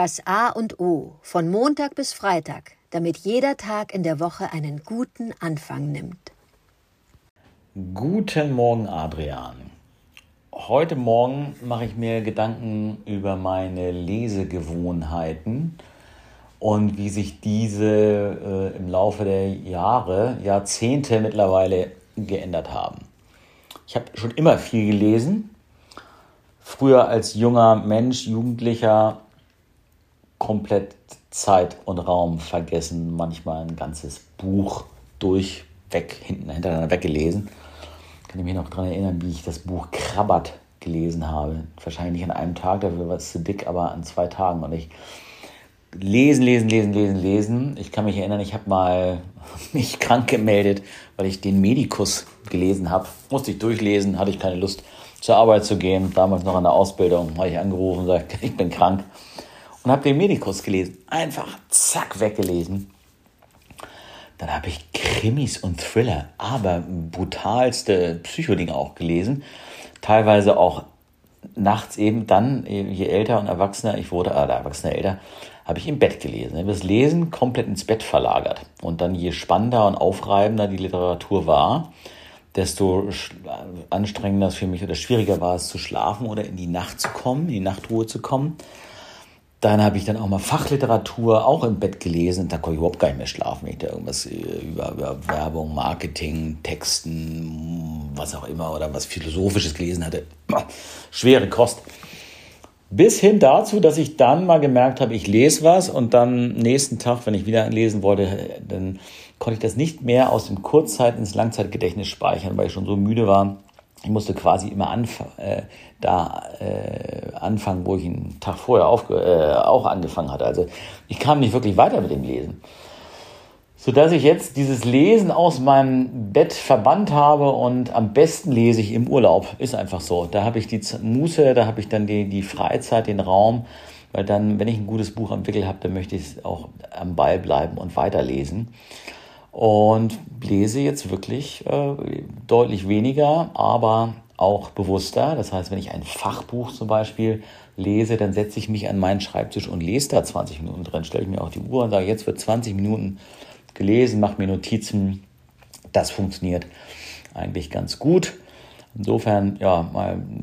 Das A und O von Montag bis Freitag, damit jeder Tag in der Woche einen guten Anfang nimmt. Guten Morgen, Adrian. Heute Morgen mache ich mir Gedanken über meine Lesegewohnheiten und wie sich diese äh, im Laufe der Jahre, Jahrzehnte mittlerweile geändert haben. Ich habe schon immer viel gelesen. Früher als junger Mensch, Jugendlicher komplett Zeit und Raum vergessen, manchmal ein ganzes Buch durch, weg, hinten, hintereinander weggelesen. Kann ich mich noch daran erinnern, wie ich das Buch Krabbert gelesen habe. Wahrscheinlich nicht an einem Tag, dafür war es zu dick, aber an zwei Tagen. Und ich lesen, lesen, lesen, lesen, lesen. Ich kann mich erinnern, ich habe mal mich krank gemeldet, weil ich den Medikus gelesen habe. Musste ich durchlesen, hatte ich keine Lust zur Arbeit zu gehen. Damals noch an der Ausbildung habe ich angerufen und gesagt, ich bin krank und habe den Medikus gelesen. Einfach zack weggelesen. Dann habe ich Krimis und Thriller, aber brutalste Psychodinge auch gelesen. Teilweise auch nachts eben dann, je älter und erwachsener ich wurde, äh, erwachsener älter, habe ich im Bett gelesen. Ich habe das Lesen komplett ins Bett verlagert. Und dann je spannender und aufreibender die Literatur war, desto anstrengender es für mich oder schwieriger war es zu schlafen oder in die Nacht zu kommen, in die Nachtruhe zu kommen. Dann habe ich dann auch mal Fachliteratur auch im Bett gelesen. Da konnte ich überhaupt gar nicht mehr schlafen, wenn ich da irgendwas äh, über, über Werbung, Marketing, Texten, was auch immer oder was Philosophisches gelesen hatte. Schwere Kost. Bis hin dazu, dass ich dann mal gemerkt habe, ich lese was und dann nächsten Tag, wenn ich wieder lesen wollte, dann konnte ich das nicht mehr aus dem Kurzzeit ins Langzeitgedächtnis speichern, weil ich schon so müde war. Ich musste quasi immer anf äh, da äh, anfangen, wo ich einen Tag vorher äh, auch angefangen hatte. Also ich kam nicht wirklich weiter mit dem Lesen. Sodass ich jetzt dieses Lesen aus meinem Bett verbannt habe und am besten lese ich im Urlaub. Ist einfach so. Da habe ich die Muße, da habe ich dann die, die Freizeit, den Raum. Weil dann, wenn ich ein gutes Buch entwickelt habe, dann möchte ich auch am Ball bleiben und weiterlesen. Und lese jetzt wirklich äh, deutlich weniger, aber auch bewusster. Das heißt, wenn ich ein Fachbuch zum Beispiel lese, dann setze ich mich an meinen Schreibtisch und lese da 20 Minuten drin, stelle ich mir auch die Uhr und sage, jetzt wird 20 Minuten gelesen, mache mir Notizen. Das funktioniert eigentlich ganz gut. Insofern, ja,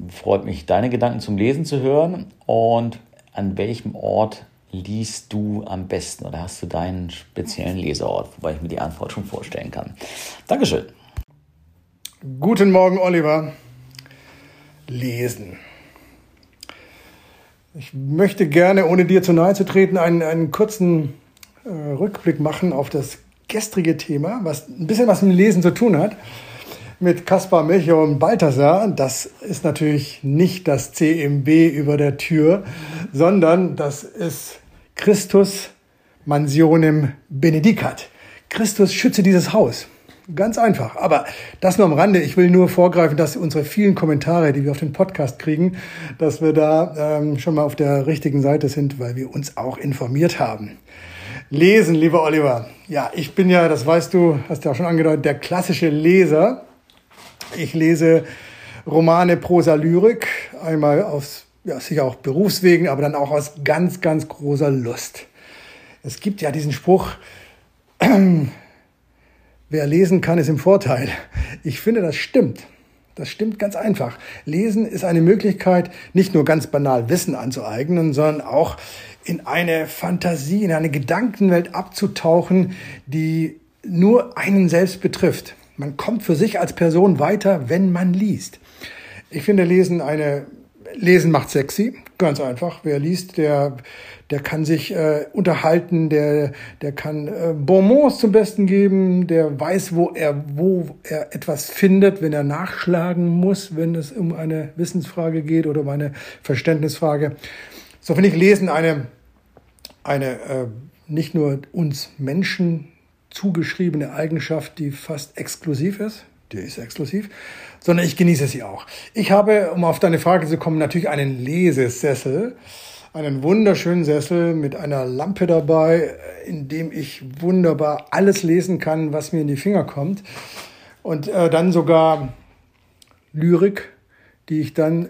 freut mich, deine Gedanken zum Lesen zu hören. Und an welchem Ort liest du am besten oder hast du deinen speziellen Leseort, wobei ich mir die Antwort schon vorstellen kann. Dankeschön. Guten Morgen, Oliver lesen. Ich möchte gerne, ohne dir zu nahe zu treten, einen, einen kurzen äh, Rückblick machen auf das gestrige Thema, was ein bisschen was mit Lesen zu tun hat. Mit Kaspar, Melchior und Balthasar. Das ist natürlich nicht das CMB über der Tür, sondern das ist Christus Mansionem Benedicat. Christus schütze dieses Haus. Ganz einfach. Aber das nur am Rande. Ich will nur vorgreifen, dass unsere vielen Kommentare, die wir auf den Podcast kriegen, dass wir da ähm, schon mal auf der richtigen Seite sind, weil wir uns auch informiert haben. Lesen, lieber Oliver. Ja, ich bin ja, das weißt du, hast ja schon angedeutet, der klassische Leser. Ich lese Romane, Prosa, Lyrik, einmal aus, ja, sicher auch Berufswegen, aber dann auch aus ganz, ganz großer Lust. Es gibt ja diesen Spruch, Wer lesen kann, ist im Vorteil. Ich finde, das stimmt. Das stimmt ganz einfach. Lesen ist eine Möglichkeit, nicht nur ganz banal Wissen anzueignen, sondern auch in eine Fantasie, in eine Gedankenwelt abzutauchen, die nur einen selbst betrifft. Man kommt für sich als Person weiter, wenn man liest. Ich finde Lesen eine Lesen macht sexy, ganz einfach. Wer liest, der, der kann sich äh, unterhalten, der, der kann äh, Bonbons zum Besten geben, der weiß, wo er, wo er etwas findet, wenn er nachschlagen muss, wenn es um eine Wissensfrage geht oder um eine Verständnisfrage. So finde ich Lesen eine, eine äh, nicht nur uns Menschen zugeschriebene Eigenschaft, die fast exklusiv ist, die ist exklusiv, sondern ich genieße sie auch. Ich habe, um auf deine Frage zu kommen, natürlich einen Lesesessel, einen wunderschönen Sessel mit einer Lampe dabei, in dem ich wunderbar alles lesen kann, was mir in die Finger kommt. Und äh, dann sogar Lyrik, die ich dann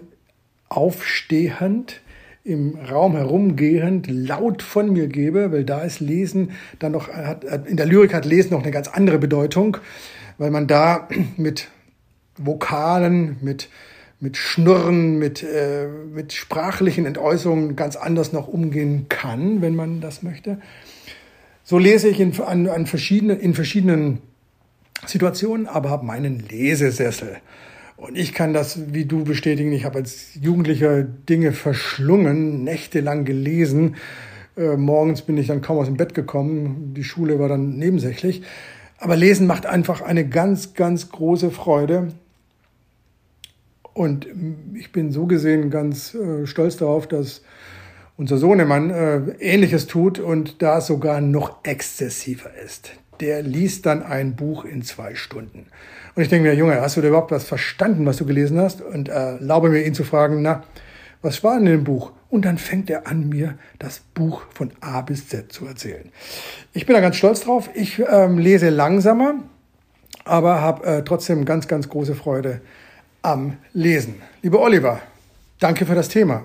aufstehend im Raum herumgehend laut von mir gebe, weil da ist Lesen dann noch, hat, in der Lyrik hat Lesen noch eine ganz andere Bedeutung, weil man da mit Vokalen, mit, mit Schnurren, mit, äh, mit sprachlichen Entäußerungen ganz anders noch umgehen kann, wenn man das möchte. So lese ich in, an, an verschiedenen, in verschiedenen Situationen, aber habe meinen Lesesessel. Und ich kann das wie du bestätigen. Ich habe als Jugendlicher Dinge verschlungen, nächtelang gelesen. Äh, morgens bin ich dann kaum aus dem Bett gekommen. Die Schule war dann nebensächlich. Aber Lesen macht einfach eine ganz, ganz große Freude. Und ich bin so gesehen ganz äh, stolz darauf, dass unser Sohnemann äh, Ähnliches tut und da sogar noch exzessiver ist der liest dann ein Buch in zwei Stunden. Und ich denke mir, Junge, hast du überhaupt was verstanden, was du gelesen hast? Und erlaube mir, ihn zu fragen, na, was war in dem Buch? Und dann fängt er an, mir das Buch von A bis Z zu erzählen. Ich bin da ganz stolz drauf. Ich ähm, lese langsamer, aber habe äh, trotzdem ganz, ganz große Freude am Lesen. Lieber Oliver, danke für das Thema.